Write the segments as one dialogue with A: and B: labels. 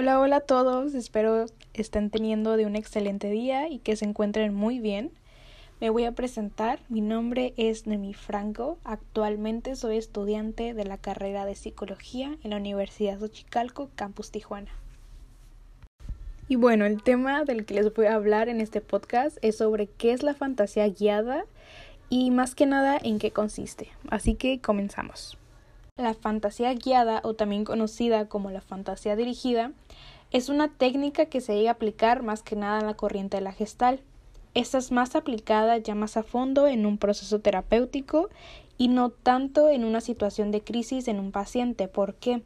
A: Hola, hola a todos, espero estén teniendo de un excelente día y que se encuentren muy bien. Me voy a presentar, mi nombre es Nemi Franco, actualmente soy estudiante de la carrera de Psicología en la Universidad Xochicalco, Campus Tijuana. Y bueno, el tema del que les voy a hablar en este podcast es sobre qué es la fantasía guiada y más que nada en qué consiste. Así que comenzamos. La fantasía guiada o también conocida como la fantasía dirigida es una técnica que se llega a aplicar más que nada en la corriente de la gestal. Esta es más aplicada ya más a fondo en un proceso terapéutico y no tanto en una situación de crisis en un paciente. ¿Por qué?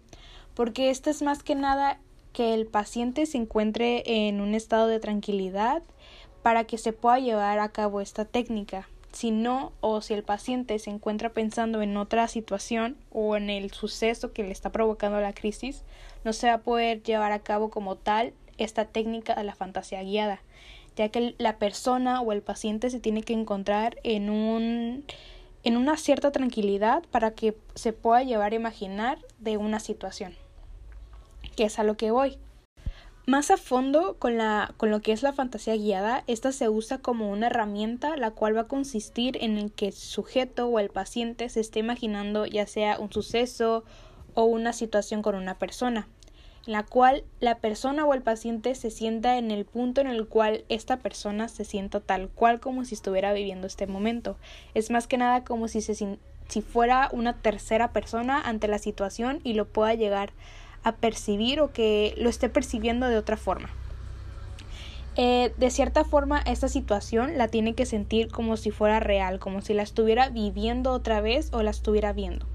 A: Porque esta es más que nada que el paciente se encuentre en un estado de tranquilidad para que se pueda llevar a cabo esta técnica. Si no, o si el paciente se encuentra pensando en otra situación o en el suceso que le está provocando la crisis, no se va a poder llevar a cabo como tal esta técnica de la fantasía guiada, ya que la persona o el paciente se tiene que encontrar en un en una cierta tranquilidad para que se pueda llevar a imaginar de una situación, que es a lo que voy. Más a fondo con, la, con lo que es la fantasía guiada, esta se usa como una herramienta la cual va a consistir en el que el sujeto o el paciente se esté imaginando ya sea un suceso o una situación con una persona, en la cual la persona o el paciente se sienta en el punto en el cual esta persona se sienta tal cual como si estuviera viviendo este momento. Es más que nada como si, se, si fuera una tercera persona ante la situación y lo pueda llegar a percibir o que lo esté percibiendo de otra forma. Eh, de cierta forma, esta situación la tiene que sentir como si fuera real, como si la estuviera viviendo otra vez o la estuviera viendo.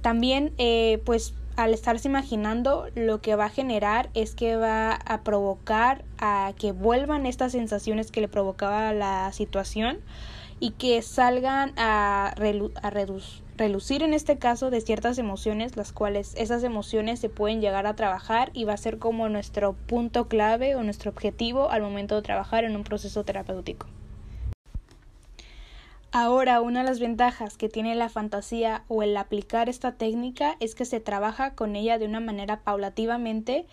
A: También, eh, pues, al estarse imaginando, lo que va a generar es que va a provocar a que vuelvan estas sensaciones que le provocaba la situación y que salgan a, relucir en este caso de ciertas emociones, las cuales esas emociones se pueden llegar a trabajar y va a ser como nuestro punto clave o nuestro objetivo al momento de trabajar en un proceso terapéutico. Ahora, una de las ventajas que tiene la fantasía o el aplicar esta técnica es que se trabaja con ella de una manera paulativamente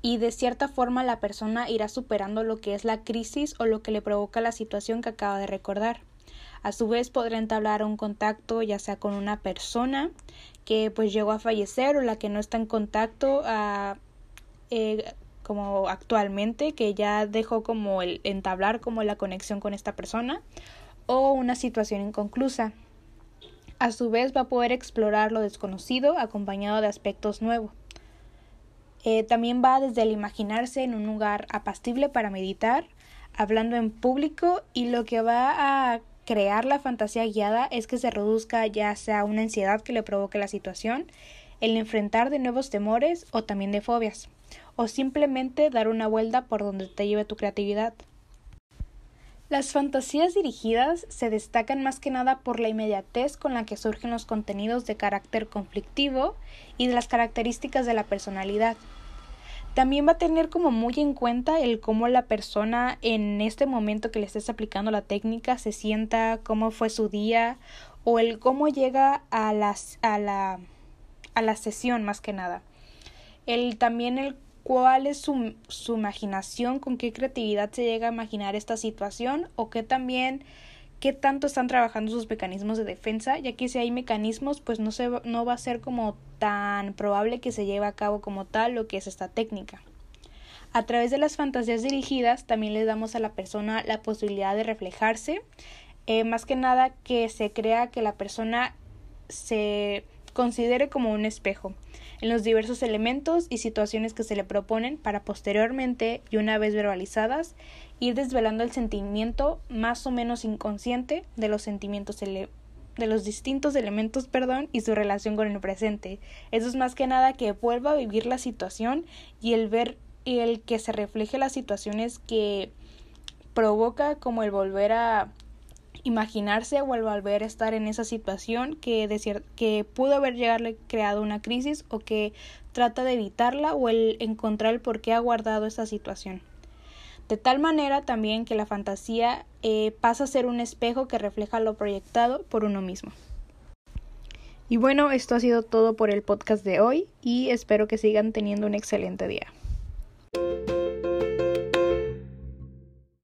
A: y de cierta forma la persona irá superando lo que es la crisis o lo que le provoca la situación que acaba de recordar. A su vez podrá entablar un contacto ya sea con una persona que pues llegó a fallecer o la que no está en contacto a, eh, como actualmente que ya dejó como el entablar como la conexión con esta persona o una situación inconclusa. A su vez va a poder explorar lo desconocido acompañado de aspectos nuevos. Eh, también va desde el imaginarse en un lugar apacible para meditar, hablando en público y lo que va a crear la fantasía guiada es que se reduzca ya sea una ansiedad que le provoque la situación, el enfrentar de nuevos temores o también de fobias, o simplemente dar una vuelta por donde te lleve tu creatividad. Las fantasías dirigidas se destacan más que nada por la inmediatez con la que surgen los contenidos de carácter conflictivo y de las características de la personalidad. También va a tener como muy en cuenta el cómo la persona en este momento que le estés aplicando la técnica se sienta, cómo fue su día o el cómo llega a, las, a, la, a la sesión más que nada. El, también el cuál es su, su imaginación, con qué creatividad se llega a imaginar esta situación o que también qué tanto están trabajando sus mecanismos de defensa, ya que si hay mecanismos, pues no, se, no va a ser como tan probable que se lleve a cabo como tal lo que es esta técnica. A través de las fantasías dirigidas también les damos a la persona la posibilidad de reflejarse, eh, más que nada que se crea que la persona se considere como un espejo en los diversos elementos y situaciones que se le proponen para posteriormente y una vez verbalizadas ir desvelando el sentimiento más o menos inconsciente de los sentimientos de los distintos elementos, perdón, y su relación con el presente. Eso es más que nada que vuelva a vivir la situación y el ver y el que se refleje las situaciones que provoca como el volver a imaginarse o el volver a estar en esa situación que, que pudo haber llegarle creado una crisis o que trata de evitarla o el encontrar el por qué ha guardado esa situación. De tal manera también que la fantasía eh, pasa a ser un espejo que refleja lo proyectado por uno mismo. Y bueno, esto ha sido todo por el podcast de hoy y espero que sigan teniendo un excelente día.